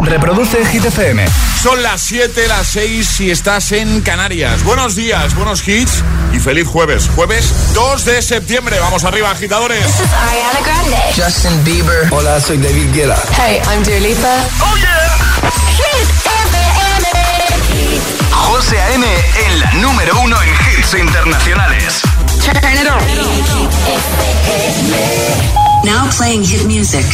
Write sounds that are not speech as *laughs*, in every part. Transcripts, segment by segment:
Reproduce Hit FM. Son las 7, las 6 si estás en Canarias. Buenos días, buenos hits y feliz jueves. Jueves 2 de septiembre. Vamos arriba, agitadores. This is Ariana Grande. Justin Bieber. Hola, soy David Guetta. Hey, I'm Dua Lipa. ¡Oh, yeah! Hit FM. José A.M. en la número uno en hits internacionales. Turn it on. Now playing hit music.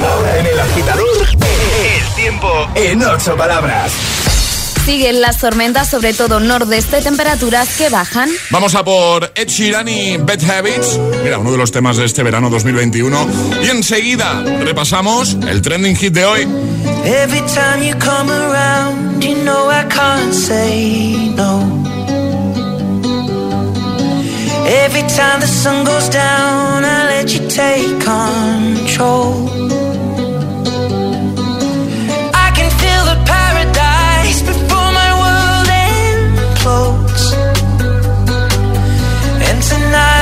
Ahora en el agitador, el tiempo en ocho palabras. Siguen las tormentas, sobre todo nordeste, temperaturas que bajan. Vamos a por Ed Sheeran y Bad Habits. Mira, uno de los temas de este verano 2021. Y enseguida repasamos el trending hit de hoy. Every time you come around, you know I can't say no. Every time the sun goes down, I let you take control. I can feel the paradise before my world implodes. And tonight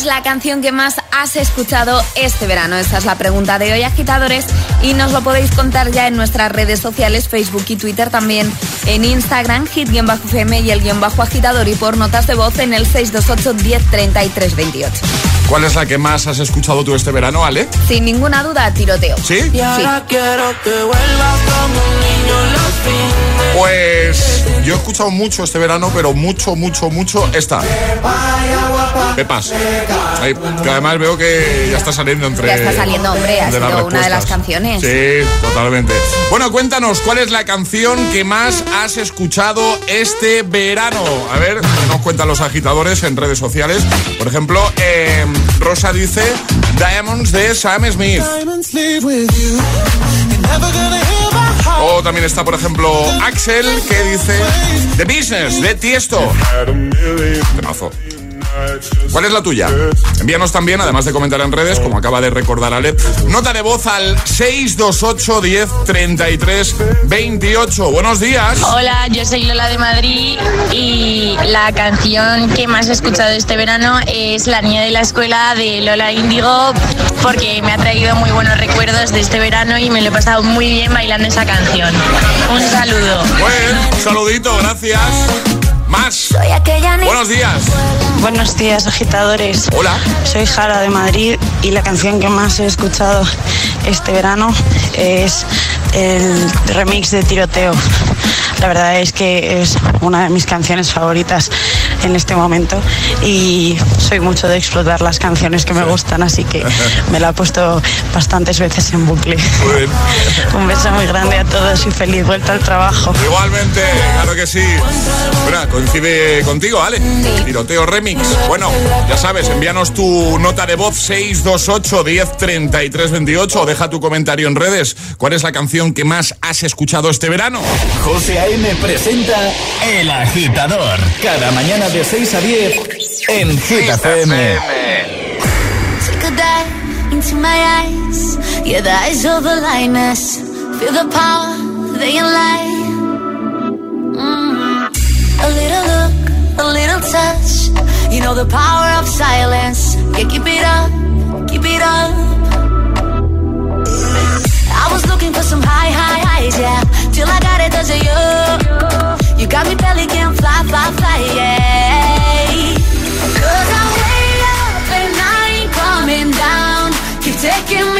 es la canción que más has escuchado este verano? Esta es la pregunta de hoy, agitadores, y nos lo podéis contar ya en nuestras redes sociales, Facebook y Twitter, también en Instagram, hit-fm y el guion bajo agitador y por notas de voz en el 628 10 33 28. ¿Cuál es la que más has escuchado tú este verano, Ale? Sin ninguna duda, tiroteo. ¿Sí? Y ahora quiero que vuelvas como un niño los fines. Pues yo he escuchado mucho este verano, pero mucho, mucho, mucho esta. Pepas. Ahí, que además veo que ya está saliendo entre. Ya está saliendo, hombre, ha sido una de las canciones. Sí, totalmente. Bueno, cuéntanos, ¿cuál es la canción que más has escuchado este verano? A ver, nos cuentan los agitadores en redes sociales. Por ejemplo, eh, Rosa dice Diamonds de Sam Smith. O también está, por ejemplo, Axel, que dice The Business, de Tiesto. Temazo. ¿Cuál es la tuya? Envíanos también, además de comentar en redes, como acaba de recordar Ale, nota de voz al 628 10 33 28. Buenos días. Hola, yo soy Lola de Madrid y la canción que más he escuchado este verano es La niña de la escuela de Lola Índigo porque me ha traído muy buenos recuerdos de este verano y me lo he pasado muy bien bailando esa canción. Un saludo. Bueno, un saludito, gracias. Más. Buenos días. Buenos días, agitadores. Hola. Soy Jara de Madrid y la canción que más he escuchado este verano es el remix de Tiroteo. La verdad es que es una de mis canciones favoritas en este momento y soy mucho de explotar las canciones que me gustan, así que me la he puesto bastantes veces en bucle. Muy bien. *laughs* Un beso muy grande a todos y feliz vuelta al trabajo. Igualmente, claro que sí. Bueno, coincide contigo, Ale. Tiroteo Remix. Bueno, ya sabes, envíanos tu nota de voz 628 10 33 28 o deja tu comentario en redes. ¿Cuál es la canción que más has escuchado este verano? José A.M. presenta El Agitador. Cada mañana de 6 a 10 en Hit. Take a dive into my eyes. Yeah, the eyes of the lioness. Feel the power, they light. Mm. A little look, a little touch. You know the power of silence. Yeah, keep it up, keep it up. I was looking for some high, high highs, yeah. Till I got it, does it you? You got me belly can fly, fly, fly, yeah. Keep taking me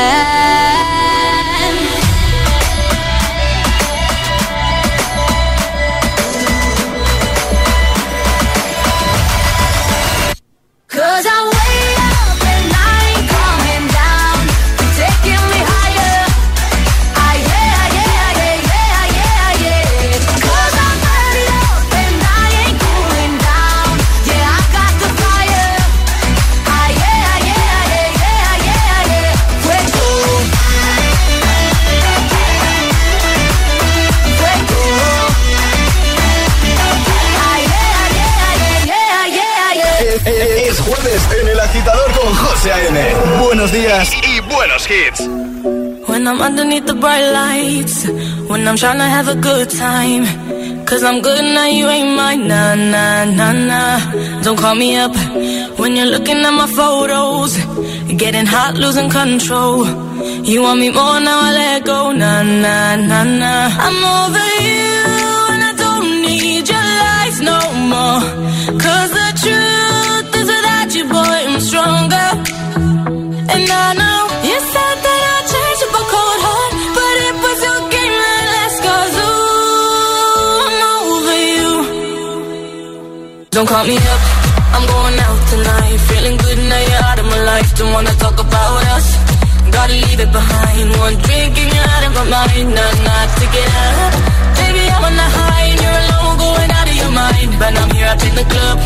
En El Agitador con José A.M. Buenos días y buenos hits. When I'm underneath the bright lights, when I'm trying to have a good time. Cause I'm good now, you ain't mine. Nah, nah, nah, nah. Don't call me up when you're looking at my photos. Getting hot, losing control. You want me more now, I let go. Nah, nah, nah, nah. I'm over you and I don't need your lies no more. Stronger. And I know you said that I'd change up a cold heart, but it was your game that last cause ooh, I'm over you. Don't call me up, I'm going out tonight. Feeling good now you're out of my life. don't wanna talk about us. Gotta leave it behind. One drink and you're out of my mind. Not, not to get up. Baby, I'm on the high and you're alone, going out of your mind. But I'm here up in the club,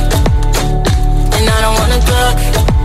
and I don't wanna talk.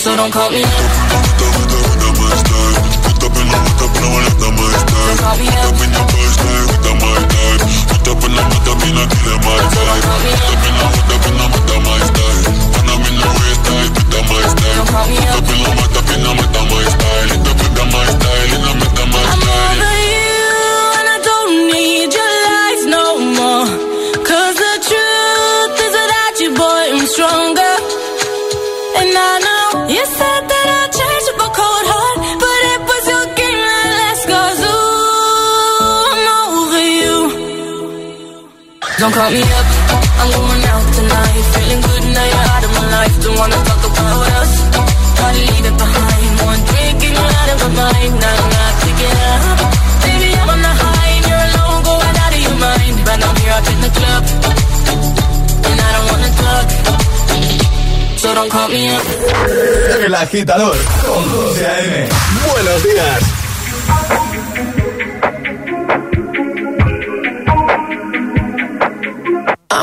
so don't call me. Put up in the put up in the my. Put up in the my. Put up in the up put up in the my style. I'm in the my style. Put up in the my style. Put up in the my style. Don't call me up, I'm going out tonight. Feeling good now you're out of my life. Don't wanna talk about us. Gotta leave it behind. One drink and you're out of my mind. Not enough to get up. Baby, I'm on the high and you're alone, going out of your mind. But I'm here up in the club, and I don't wanna talk. So don't call me up. El agitador con A.M. Buenos días.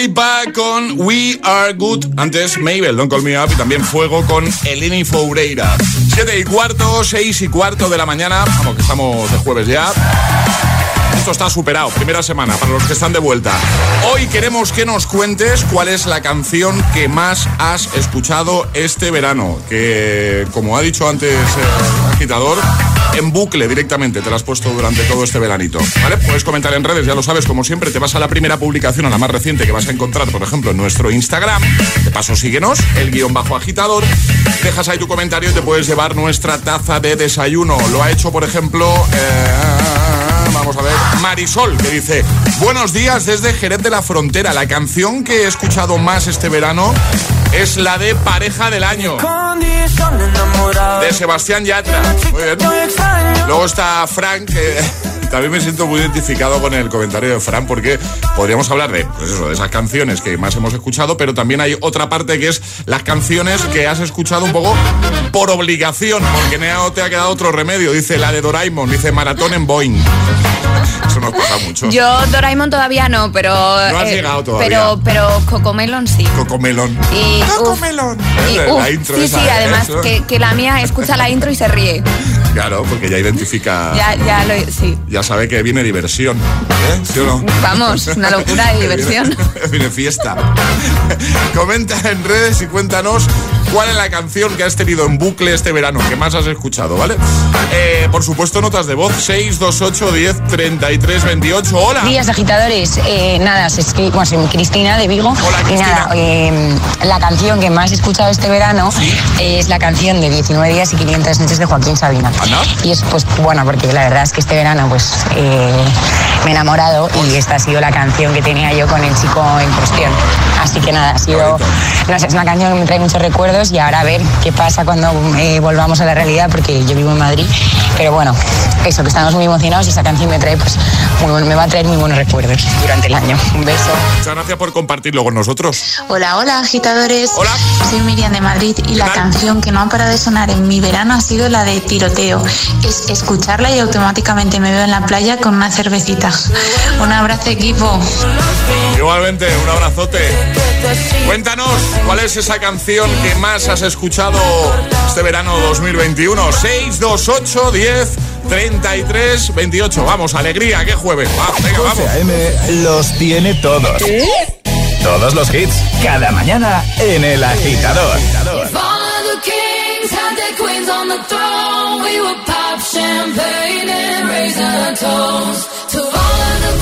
Lipa con We Are Good. Antes Mabel, Don't Call Me Up. Y también Fuego con Eleni Foureira. Siete y cuarto, seis y cuarto de la mañana. Vamos, que estamos de jueves ya. Esto está superado, primera semana, para los que están de vuelta. Hoy queremos que nos cuentes cuál es la canción que más has escuchado este verano. Que, como ha dicho antes el agitador, en bucle directamente te la has puesto durante todo este veranito. ¿Vale? Puedes comentar en redes, ya lo sabes, como siempre, te vas a la primera publicación, a la más reciente que vas a encontrar, por ejemplo, en nuestro Instagram. De paso, síguenos, el guion bajo agitador. Dejas ahí tu comentario y te puedes llevar nuestra taza de desayuno. Lo ha hecho, por ejemplo. eh, Vamos a ver, Marisol, que dice, buenos días desde Jerez de la Frontera. La canción que he escuchado más este verano es la de Pareja del Año, de Sebastián Yatra. Muy bien. Luego está Frank, también me siento muy identificado con el comentario de Frank, porque podríamos hablar de, pues eso, de esas canciones que más hemos escuchado, pero también hay otra parte que es las canciones que has escuchado un poco por obligación, porque no te ha quedado otro remedio. Dice la de Doraemon, dice Maratón en Boeing. Eso nos pasa mucho. Yo Doraemon todavía no, pero... No has llegado todavía. Pero, pero Cocomelon sí. Cocomelon. Y, Cocomelon. y, La- intro sí, esa, sí, ¿eh? además que, que la mía escucha la intro y se ríe. Claro, porque ya identifica, Ya, ya lo, sí. ya sabe que viene diversión. ¿eh? ¿Sí o no? Vamos, una locura de *laughs* diversión. Viene, *laughs* viene fiesta. *laughs* Comenta en redes y cuéntanos cuál es la canción que has tenido en bucle este verano, que más has escuchado, ¿vale? Eh, por supuesto, notas de voz 628 10 33 28. Hola. Días agitadores, eh, nada, es que, bueno, soy Cristina de Vigo Hola, y Cristina. nada, eh, la canción que más he escuchado este verano es la canción de 19 días y 500 noches de Joaquín Sabina. Anda. Y es pues bueno, porque la verdad es que este verano pues eh, me he enamorado y esta ha sido la canción que tenía yo con el chico en cuestión. Así que nada, ha sido, no sé, es una canción que me trae muchos recuerdos y ahora a ver qué pasa cuando eh, volvamos a la realidad porque yo vivo en Madrid. Pero bueno, eso, que estamos muy emocionados y esa canción me trae pues muy buen- me va a traer muy buenos recuerdos durante el año. Un beso. Muchas gracias por compartirlo con nosotros. Hola, hola agitadores. Hola. Soy Miriam de Madrid y la tal? canción que no ha parado de sonar en mi verano ha sido la de tiroteo. Es escucharla y automáticamente me veo en la playa con una cervecita. Un abrazo equipo. Igualmente, un abrazote. Cuéntanos cuál es esa canción que más has escuchado este verano 2021. 628 10 33 28. Vamos, alegría, qué jueves. Va, venga, vamos. José A.M. los tiene todos. Todos los hits, cada mañana en El Agitador.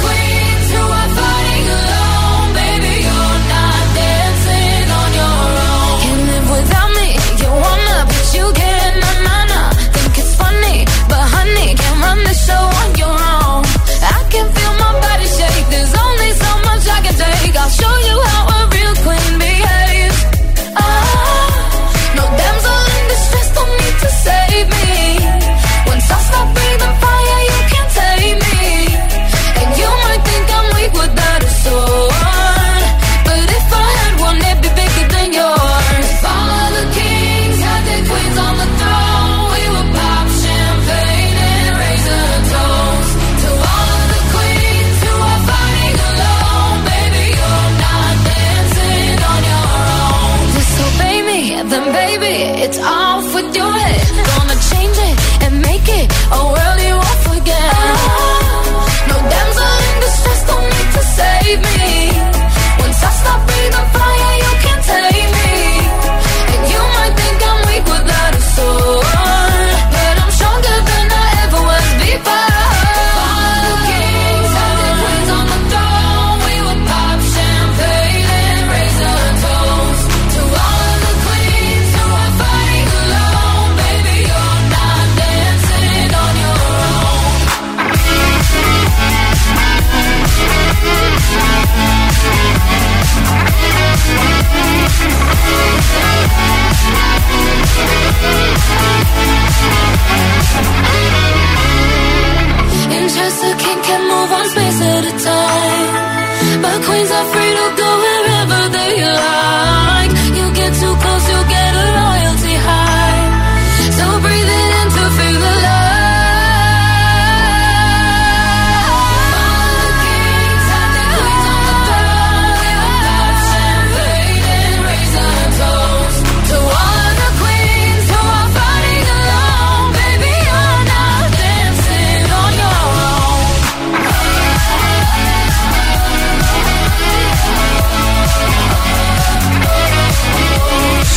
If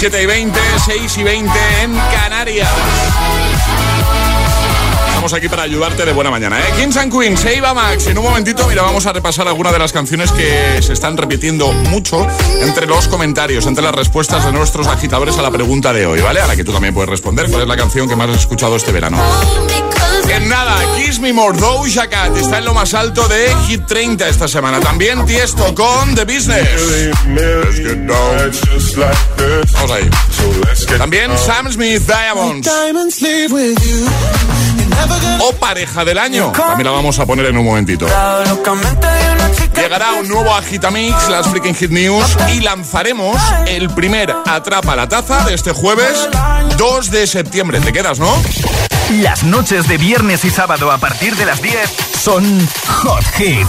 7 y 20, 6 y 20 en Canarias. Estamos aquí para ayudarte de buena mañana, ¿eh? Kings and Queens, Eva Max. En un momentito, mira, vamos a repasar algunas de las canciones que se están repitiendo mucho entre los comentarios, entre las respuestas de nuestros agitadores a la pregunta de hoy, ¿vale? A la que tú también puedes responder. ¿Cuál es la canción que más has escuchado este verano? En nada, Kiss Me More, Doja Cat está en lo más alto de Hit 30 esta semana. También Tiesto con The Business. Vamos ahí. También Sam Smith, Diamonds. O pareja del año. También la vamos a poner en un momentito. Llegará un nuevo Agitamix, las Freaking Hit News, y lanzaremos el primer Atrapa la Taza de este jueves 2 de septiembre. ¿Te quedas, no? Las noches de viernes y sábado a partir de las 10 son Hot Hit.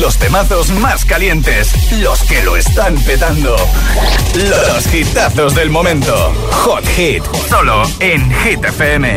Los temazos más calientes, los que lo están petando. Los hitazos del momento. Hot Hit, solo en Hit FM.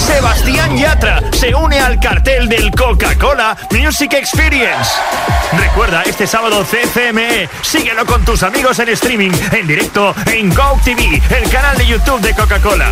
Sebastián Yatra se une al cartel del Coca-Cola Music Experience. Recuerda, este sábado CCME, síguelo con tus amigos en streaming, en directo en Go TV, el canal de YouTube de Coca-Cola.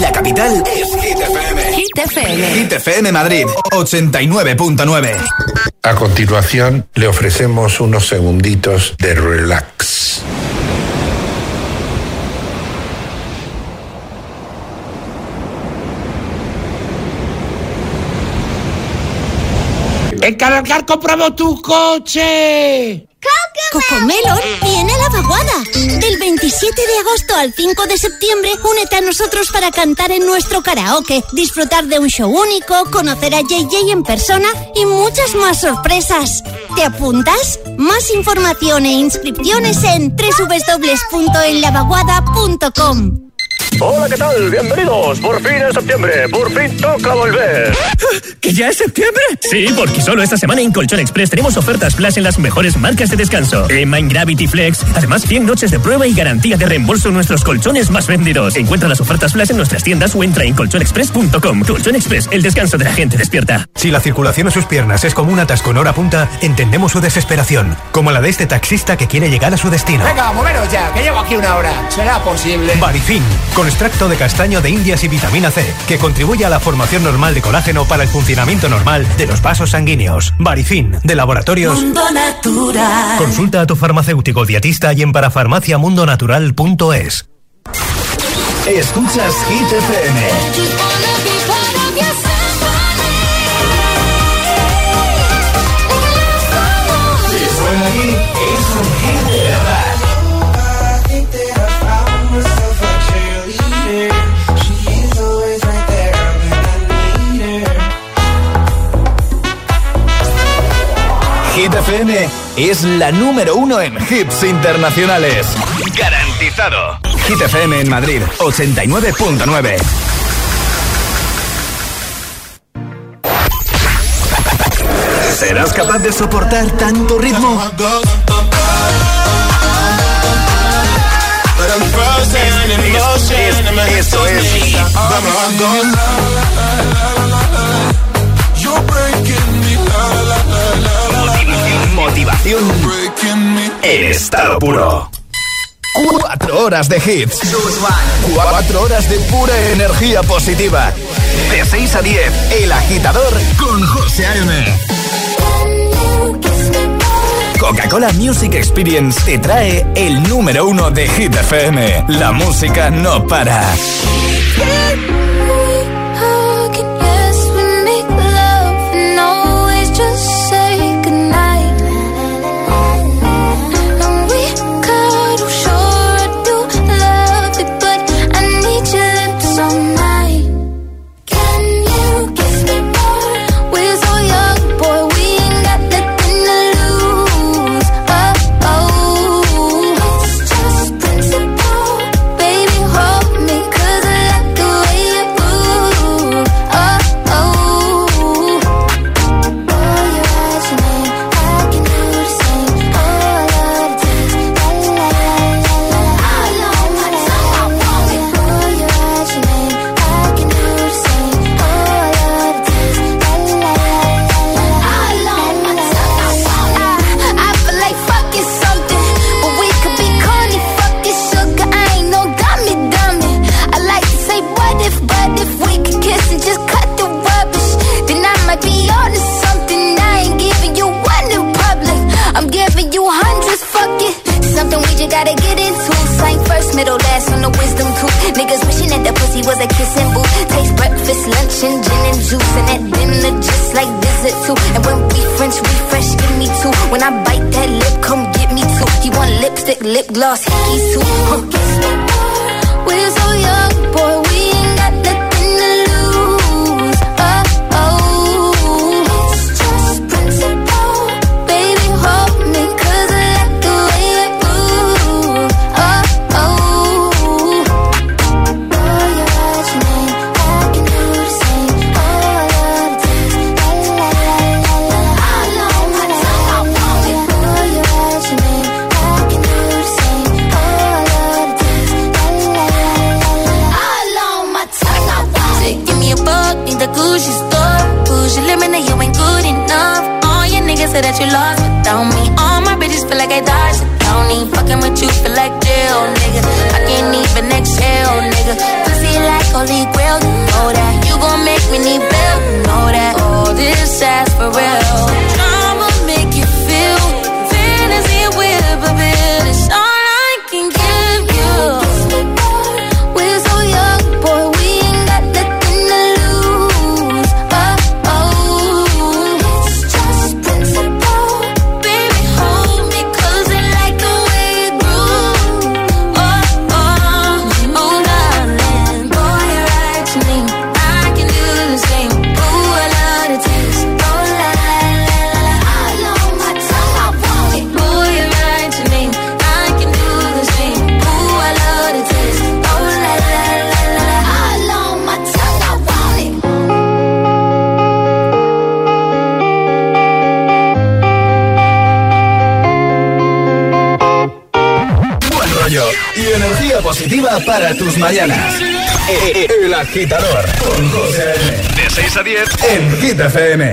La capital es Hit FM. Hit FM. Hit FM Madrid, 89.9. A continuación, le ofrecemos unos segunditos de relax. ¡En Cargar compramos tu coche! Cocomelon viene a la vaguada. Del 27 de agosto al 5 de septiembre, únete a nosotros para cantar en nuestro karaoke, disfrutar de un show único, conocer a JJ en persona y muchas más sorpresas. ¿Te apuntas? Más información e inscripciones en www.enlavaguada.com. Hola, ¿qué tal? Bienvenidos. Por fin es septiembre. Por fin toca volver. *gasps* ¿Que ya es septiembre? Sí, porque solo esta semana en Colchón Express tenemos ofertas flash en las mejores marcas de descanso. Emma Gravity Flex. Además, 100 noches de prueba y garantía de reembolso en nuestros colchones más vendidos. Encuentra las ofertas flash en nuestras tiendas o entra en colchonexpress.com. Colchón Express, el descanso de la gente despierta. Si la circulación a sus piernas es como un atasco en hora punta, entendemos su desesperación. Como la de este taxista que quiere llegar a su destino. Venga, moveros ya, que llevo aquí una hora. ¿Será posible? Barifin, con extracto de castaño de indias y vitamina C, que contribuye a la formación normal de colágeno para el funcionamiento normal de los vasos sanguíneos. Barifin, de laboratorios. Mundo Natural. Consulta a tu farmacéutico dietista y en parafarmaciamundonatural.es. Escuchas Hit FM. Hit FM es la número uno en hits internacionales. Garantizado. Hit FM en Madrid, 89.9. ¿Serás capaz de soportar tanto ritmo? Es- es- Eso es. motivación en estado puro. Cuatro horas de hits. Cuatro horas de pura energía positiva. De 6 a 10, El Agitador con José A.M. Coca-Cola Music Experience te trae el número uno de Hit FM. La música no para. mañanas. El agitador con José De 6 a 10 en Hit FM.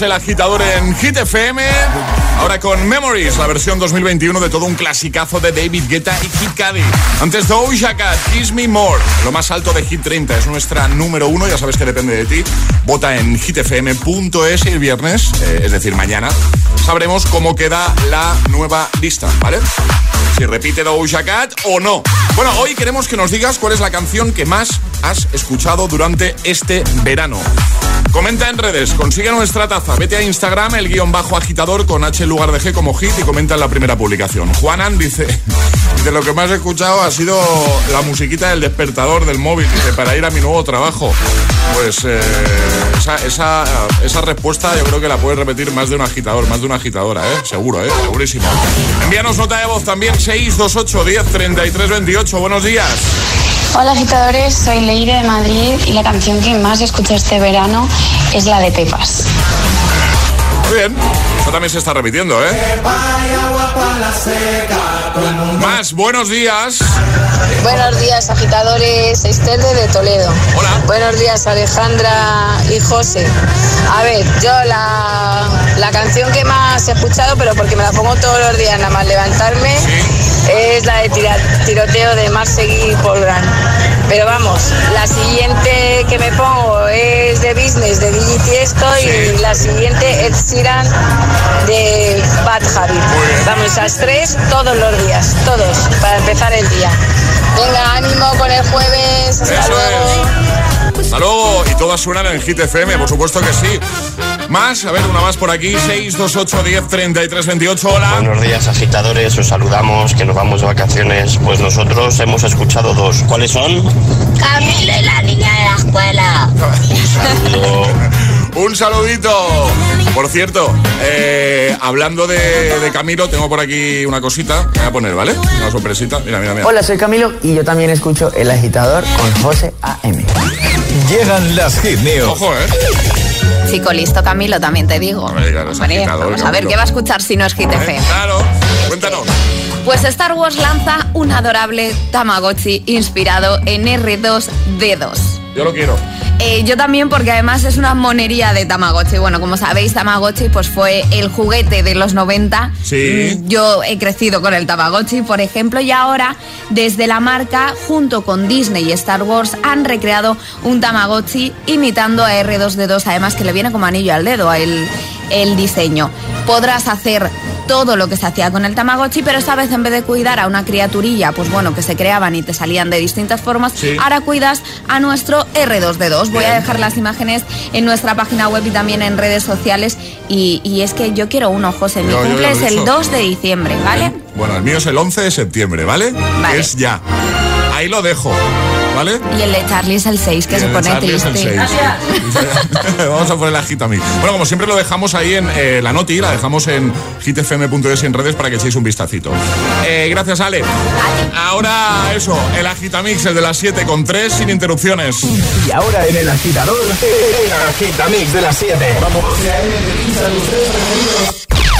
El agitador en Hit FM. Ahora con Memories, la versión 2021 de todo un clasicazo de David Guetta y Kid Cudi. Antes Doja Cat, Kiss Me More. Lo más alto de Hit 30 es nuestra número uno. Ya sabes que depende de ti. Vota en hitfm.es y el viernes, eh, es decir, mañana, sabremos cómo queda la nueva lista, ¿vale? Si repite Doja Cat o no. Bueno, hoy queremos que nos digas cuál es la canción que más has escuchado durante este verano. Comenta en redes, consigue nuestra taza. Vete a Instagram, el guion bajo agitador con H en lugar de G como hit y comenta en la primera publicación. Juanan dice, *laughs* de lo que más he escuchado ha sido la musiquita del despertador del móvil, dice, para ir a mi nuevo trabajo. Pues eh, esa, esa, esa, respuesta yo creo que la puedes repetir más de un agitador, más de una agitadora, ¿eh? Seguro, ¿eh? Segurísimo. Envíanos nota de voz también 628 10 33 28. Buenos días. Hola agitadores, soy Leire de Madrid y la canción que más escuché este verano es la de Pepas. Muy bien, eso también se está repitiendo, ¿eh? Más, buenos días. Buenos días, agitadores. Esther de Toledo. Hola. Buenos días, Alejandra y José. A ver, yo la, la canción que más he escuchado, pero porque me la pongo todos los días nada más levantarme, es la de tira, tiroteo de Marsegui y Paul Grant. Pero vamos, la siguiente que me pongo es de Business de Digi Tiesto y la siguiente es Sheeran de Bad Habit. Vamos, esas tres todos los días, todos, para empezar el día. Venga, ánimo con el jueves, hasta Eso luego. Hasta luego. Y todas suenan en Hit FM, por supuesto que sí. Más, a ver, una más por aquí, 628 10 33 28. Hola. Buenos días, agitadores. Os saludamos, que nos vamos de vacaciones. Pues nosotros hemos escuchado dos. ¿Cuáles son? Camilo y la niña de la escuela. *laughs* Un saludito. Por cierto, eh, hablando de, de Camilo, tengo por aquí una cosita. Me voy a poner, ¿vale? Una sorpresita. Mira, mira, mira. Hola, soy Camilo y yo también escucho El Agitador con José A.M. Llegan las Hit News. Ojo, ¿eh? Chico listo, Camilo, también te digo. Hombre, ya los Hombre, agitadores, vamos a ver qué va a escuchar si no es FM. Claro, cuéntanos. Pues Star Wars lanza un adorable Tamagotchi inspirado en R2D2. Yo lo quiero. Eh, yo también porque además es una monería de Tamagotchi. Bueno, como sabéis, Tamagotchi pues fue el juguete de los 90. Sí. Mm, Yo he crecido con el Tamagotchi, por ejemplo, y ahora desde la marca, junto con Disney y Star Wars, han recreado un Tamagotchi imitando a R2D2, además que le viene como anillo al dedo el, el diseño. Podrás hacer todo lo que se hacía con el Tamagotchi, pero esta vez en vez de cuidar a una criaturilla, pues bueno, que se creaban y te salían de distintas formas, Sí. ahora cuidas a nuestro R2D2. Voy a dejar las imágenes en nuestra página web y también en redes sociales. Y, y es que yo quiero uno, José. Mi Yo- cumple es el dicho. 2 de diciembre, ¿vale? Bueno, el mío es el 11 de septiembre, ¿vale? Vale. Es ya. Ahí lo dejo, ¿vale? Y el de Charlie es el 6, que Y se el de pone Charlie es el triste. 6. *laughs* Vamos a poner la Gitamix. Bueno, como siempre lo dejamos ahí en eh, la noti, la dejamos en hitfm.es y en redes para que echéis un vistacito. Eh, gracias, Ale. Ahora eso, el Agitamix, el de las 7 con 3 sin interrupciones. Y ahora en el agitador, el agitamix de las 7. Vamos.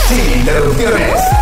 Sin interrupciones.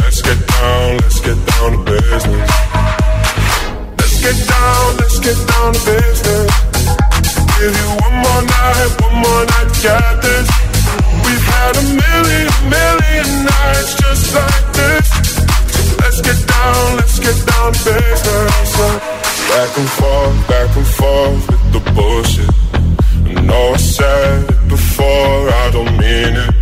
Let's get down, let's get down to business. Let's get down, let's get down to business. Give you one more night, one more night to this. We've had a million, million nights just like this. So let's get down, let's get down to business. Back and forth, back and forth with the bullshit. I know I said before, I don't mean it.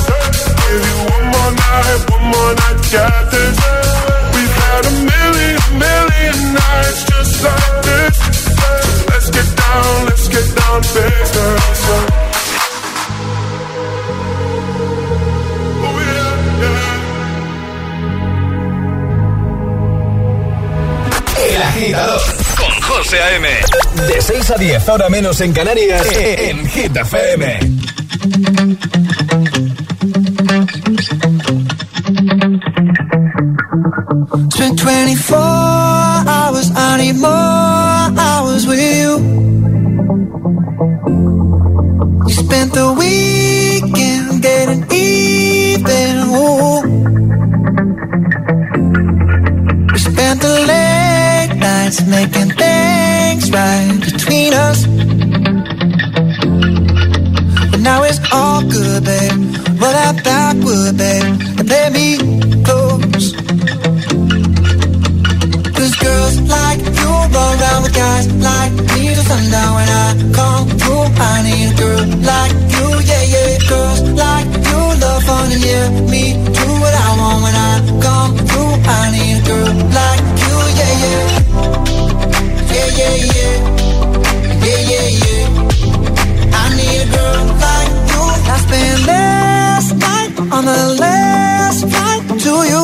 Give you one more night, one more night this. We've had a million, million nights just like this. Let's get down, let's get down to business. Oh, yeah, yeah. El agitador con José A.M. De 6 a 10, ahora menos en Canarias, en Hit FM. Spent 24 hours, I need more hours with you. We spent the weekend getting even. Ooh. We spent the late nights making things right between us. But now it's all good, babe. Roll that backward, babe, and play me close. Like you run around with guys like me till sundown when I come through. I need a girl like you, yeah, yeah. Girls like you love fun and yeah, me do what I want when I come through. I need a girl like you, yeah, yeah. Yeah, yeah, yeah. Yeah, yeah, yeah. I need a girl like you. I spent last night on the last flight to you.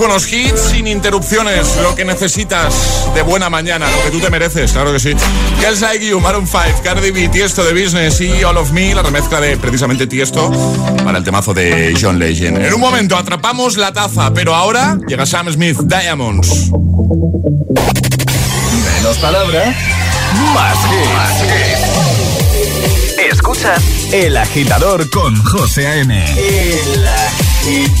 Buenos hits sin interrupciones, lo que necesitas de buena mañana, lo que tú te mereces, claro que sí. Girls Like You, Maroon 5, Cardi B, Tiesto de Business y All of Me, la remezcla de precisamente Tiesto para el temazo de John Legend. En un momento atrapamos la taza, pero ahora llega Sam Smith, Diamonds. Menos palabras, más hits. Escuchas El Agitador con José A.M. El agitador.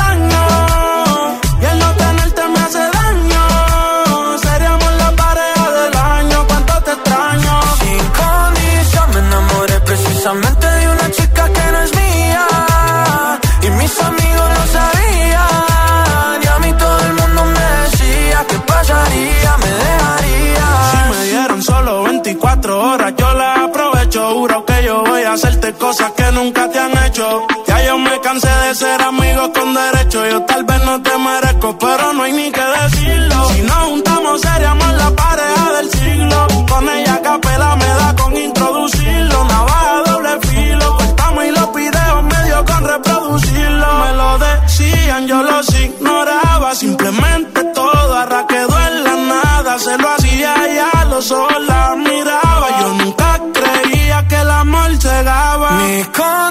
Ya yo me cansé de ser amigo con derecho. Yo tal vez no te merezco, pero no hay ni que decirlo. Si nos juntamos, seríamos la pareja del siglo. Con ella capela me da con introducirlo. Navaja doble filo. Cortamos y los videos medio con reproducirlo. Me lo decían, yo los ignoraba. Simplemente todo arra en la nada. Se lo hacía y a los ojos la miraba. Yo nunca creía que el amor llegaba. Mi condición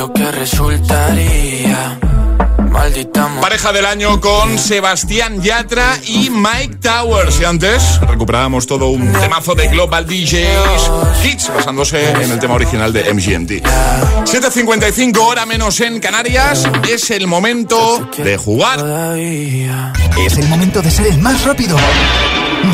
lo que resultaría. Maldita Pareja del año con Sebastián Yatra y Mike Towers. Y antes recuperábamos todo un temazo de Global DJs Hits basándose en el tema original de MGMT. 7.55 hora menos en Canarias. Es el momento de jugar. Es el momento de ser el más rápido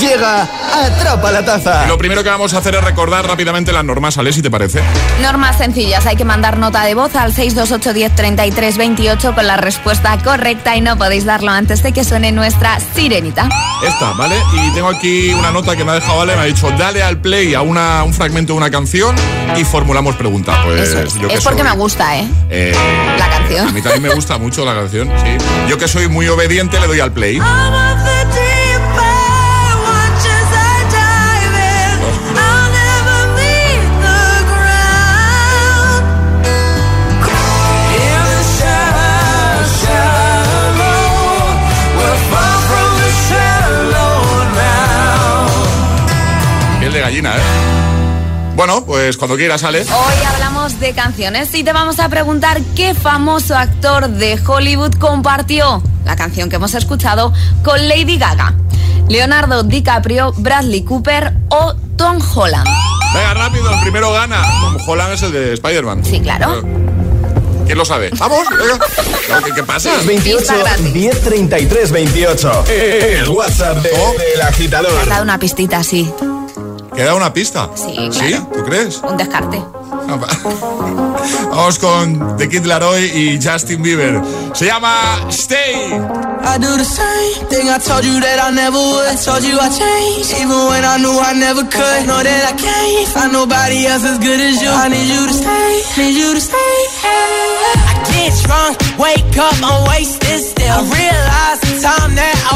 Llega Atrapa la Taza. Lo primero que vamos a hacer es recordar rápidamente las normas, Ale, si te parece. Normas sencillas. Hay que mandar nota de voz al 628103328 con la respuesta correcta y no podéis darlo antes de que suene nuestra sirenita. Esta, ¿vale? Y tengo aquí una nota que me ha dejado Ale, me ha dicho, dale al play a una, un fragmento de una canción y formulamos preguntas. Pues es, porque me gusta, ¿eh? ¿eh? La canción. A mí también me gusta mucho la canción, sí. Yo que soy muy obediente le doy al play. Gallina, ¿eh? Bueno, pues cuando quieras, sale. Hoy hablamos de canciones y te vamos a preguntar qué famoso actor de Hollywood compartió la canción que hemos escuchado con Lady Gaga. Leonardo DiCaprio, Bradley Cooper o Tom Holland. Venga, rápido, el primero gana. Tom Holland es el de Spider-Man. Sí, claro. ¿Quién lo sabe? Vamos, venga. ¿Qué, pasa? 28 1033 28. El WhatsApp del de, agitador. Me has dado una pistita, sí. ¿Queda una pista? Sí, claro. ¿Sí? ¿Tú crees? Un descarte. Ah, *laughs* Vamos con The Kid Laroi y Justin Bieber. Se llama Stay. I do the same thing I told you that I never would. I told you I changed, even when I knew I never could. Know that I can't find nobody else as good as you. I need you to stay, need you to stay. I get drunk, wake up, I'm wasted still. I realize the time that I